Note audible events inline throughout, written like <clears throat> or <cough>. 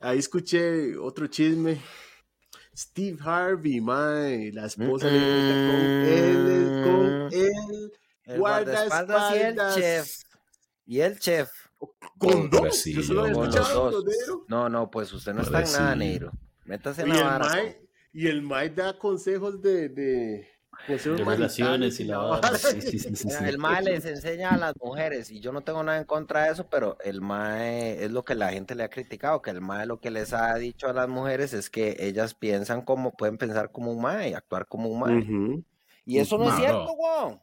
ahí escuché otro chisme. Steve Harvey, mae, la esposa le cuenta con él, con él, El guardaespaldas. y el chef. Y el chef. Con dos. Yo solo Con los de. No, no, pues usted no está en nada, negro. Métase Y en el, la vara. mae, y el mae da consejos de, de consejos De relaciones y la. El mae les enseña a las mujeres y yo no tengo nada en contra de eso, pero el mae es lo que la gente le ha criticado, que el mae lo que les ha dicho a las mujeres es que ellas piensan como, pueden pensar como un mae y actuar como un mae. Y eso no es cierto, weón.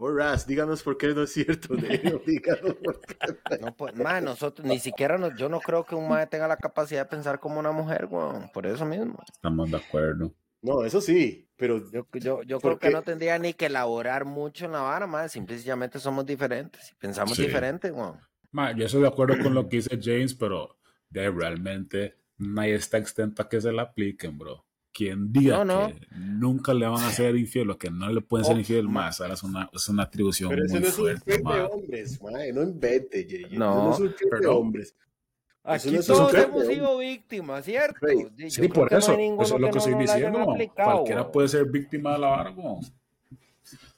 Oh, Raz, díganos por qué no es cierto. <laughs> Díganos por qué. No, pues, mae, nosotros, ni siquiera, nos- yo no creo que un mae tenga la capacidad de pensar como una mujer, weón, por eso mismo. Estamos de acuerdo. No, eso sí, pero Yo, yo, yo ¿Por creo que no tendría ni que elaborar mucho en la vara, mae, simplemente somos diferentes pensamos Sí. diferente, weón. Ma, yo estoy de acuerdo con lo que dice James, pero de realmente nadie está exento a que se la apliquen, bro. Quien diga No, no. que nunca le van a ser infiel o que no le pueden ser Oh, infiel ma- más, ahora es una, es una atribución Pero muy no es un fuerte, de hombres, mae, no invente. No, Eso no es un de hombres. Eso Aquí todos hemos sido víctimas, ¿cierto? Sí, por que eso, eso es lo que no estoy diciendo. Cualquiera puede ser víctima de la mo.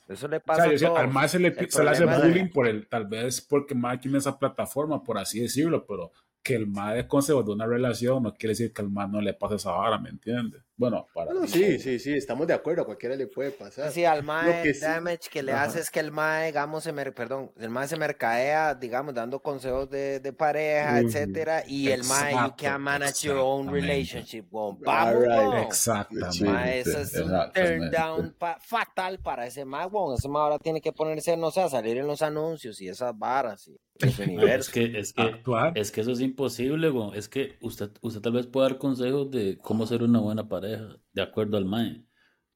Eso le O pasa sea, yo a decía, todos. al más se le, El se le hace bullying por el, tal vez porque más tiene esa plataforma, por así decirlo, pero que el es consejo de una relación no quiere decir que al más no le pase esa vara, ¿me entiendes? Bueno, para Bueno, mí. sí, sí, sí, estamos de acuerdo, a cualquiera le puede pasar. Sí, al mae que sí- damage que le Ajá. hace es que el mae, digamos, se mer- perdón, el mae se mercadea, digamos, dando consejos de, de pareja, Ujú. etcétera, y el mae, you Exacto, can't manage your own relationship, weón. Vamos, weón. Exactamente. Mae, eso es un turn down pa- fatal para ese mae, weón. Ese mae ahora tiene que ponerse, no sé, a salir en los anuncios y esas varas y los No, es que, es que, Actuar. es que eso es imposible, güey. Es que usted, usted tal vez puede dar consejos de cómo ser una buena pareja, de acuerdo al mae.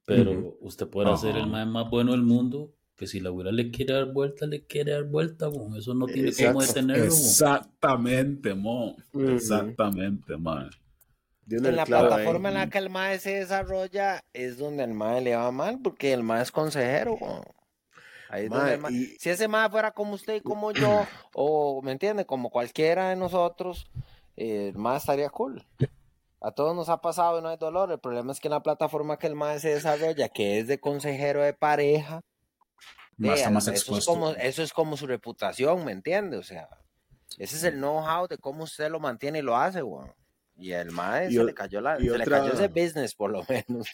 Pero usted puede hacer el Ajá. mae más bueno del mundo, que si la abuela le quiere dar vuelta, le quiere dar vuelta, güey. Eso no tiene Exacto. cómo detenerlo, güey. Exactamente, mo. Ujú. Exactamente, man. Dio En el la ahí. plataforma en la que el mae se desarrolla es donde el mae le va mal, porque el mae es consejero. Ahí es donde Mae, el mae- y- Si ese mae fuera como usted y como yo, <clears throat> o, ¿me entiende? Como cualquiera de nosotros, eh, el mae estaría cool. A todos nos ha pasado y no hay dolor. El problema es que en la plataforma que el mae se desarrolla, que es de consejero de pareja, Más, más eso, es como, eso es como su reputación, ¿me entiende? O sea, ese es el know-how de cómo usted lo mantiene y lo hace, weón. Y el mae se o- le cayó la, y se le otra- cayó ese business por lo <laughs> menos.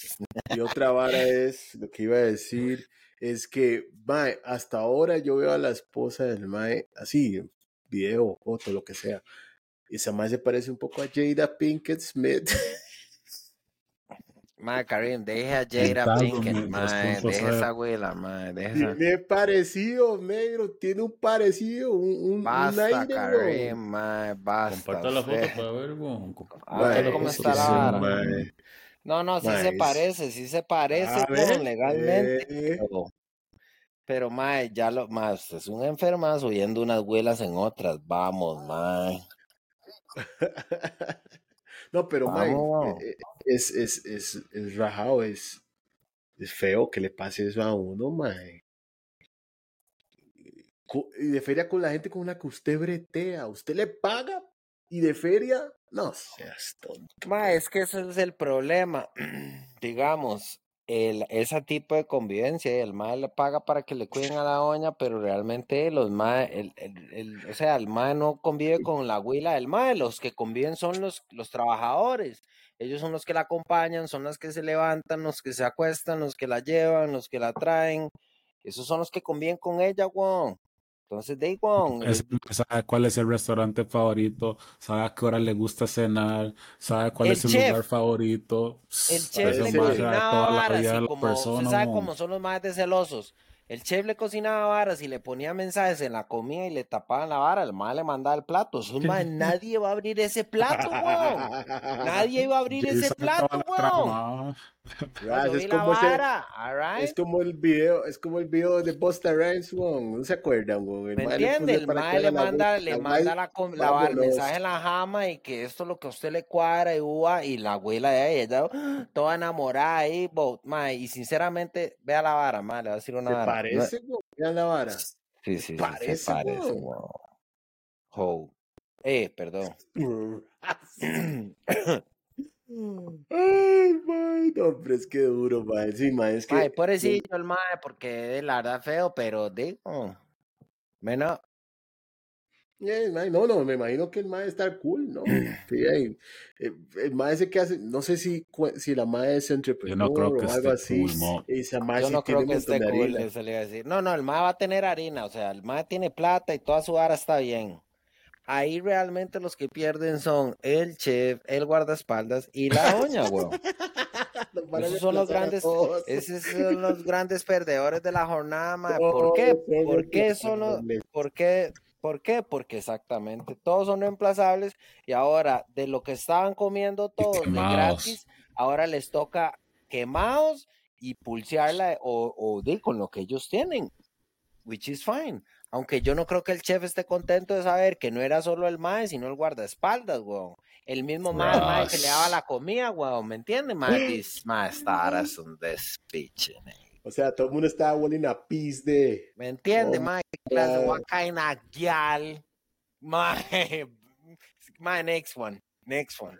Y otra vara es, lo que iba a decir, es que, mae, hasta ahora yo veo a la esposa del mae, así, video, foto, lo que sea. Y esa mae se parece un poco a Jada Pinkett Smith. <laughs> Mae, Karim, deje a Jada Pinkett, mae, deje esa abuela, mae, deje esa. Tiene parecido, negro, tiene un parecido, un, un, un Basta, aire, Karim, weón. mae, basta. Comparta la foto para ver, güey. A ver Mae, cómo es está la vara. No, no, sí Mae, se parece, sí se parece, A weón, ver, legalmente. eh. Pero, pero, mae, ya lo, mae, usted es un enfermazo oyendo unas abuelas en otras. Vamos, mae. <laughs> No, pero, mae, Vamos. eh, eh, es, es, es, es rajado, es, es feo que le pase eso a uno, mae. Cu- Y de feria con la gente con la que usted bretea, usted le paga y de feria, no seas tonto. Ma, es que ese es el problema. <clears throat> Digamos, el, ese tipo de convivencia, el mae le paga para que le cuiden a la doña, pero realmente los mae, el, el- el- o sea, el mae no convive con la huila del mae, los que conviven son los, los trabajadores. Ellos son los que la acompañan, son los que se levantan, los que se acuestan, los que la llevan, los que la traen. Esos son los que conviven con ella, weón. Entonces, weón, Es- sabe cuál es el restaurante favorito, sabe a qué hora le gusta cenar, sabe cuál El es su lugar favorito. El chef le más cocinaba varas y como persona, sabe mo. cómo son los más de celosos. El chef le cocinaba varas y le ponía mensajes en la comida y le tapaban la vara. El mae le mandaba el plato. Mae, <laughs> nadie va a abrir ese plato, weón. Nadie iba a abrir ese plato, weón. Es como ese- vara, alright. Es como el video, es como el video de Busta Rhymes. ¿No se acuerdan, ¿Me entiende? El mae le manda, le manda la, va- el mensaje en la jama y que esto es lo que a usted le cuadra y uva y la abuela de ella, <gasps> toda enamorada ahí, bo- mae, y sinceramente, vea la vara, mae, le voy a decir una Se vara. Parece. Vean la vara. Sí, sí, parece, se parece. Ho. Eh, perdón. <laughs> <clears throat> <clears throat> <clears throat> No, pero es que duro, mae. Sí, mae, es que. Mae, pobrecillo el mae, porque la verdad feo, pero digo, menos, mae, no, no, me imagino que el mae está cool, ¿no? <clears throat> Sí, ahí, eh, el mae ese que hace, no sé si, si la mae es entrepreneur creo que o algo esté así. cool. Esa mae yo no creo que esté cool, eso le iba a decir. No, no, el mae va a tener harina, o sea, el mae tiene plata y toda su vara está bien. Ahí realmente los que pierden son el chef, el guardaespaldas y la doña, weón. <laughs> Esos son los grandes, esos son los grandes perdedores de la jornada. Todos ¿Por qué? son ¿Por qué son los, por qué? ¿Por qué? Porque exactamente todos son reemplazables y ahora de lo que estaban comiendo todos de gratis, ahora les toca quemados y pulsearla o, o de con lo que ellos tienen, which is fine. Aunque yo no creo que el chef esté contento de saber que no era solo el mae, sino el guardaespaldas, weón. El mismo mae, que le daba la comida, weón, ¿me entiendes? Mae, this mae, esta vara es un despiche. O sea, todo el mundo estaba hueliendo a pis de. ¿Me entiendes, Oh, mae? Clase, of gal? <laughs> Mae, <laughs> mae, next one, next one.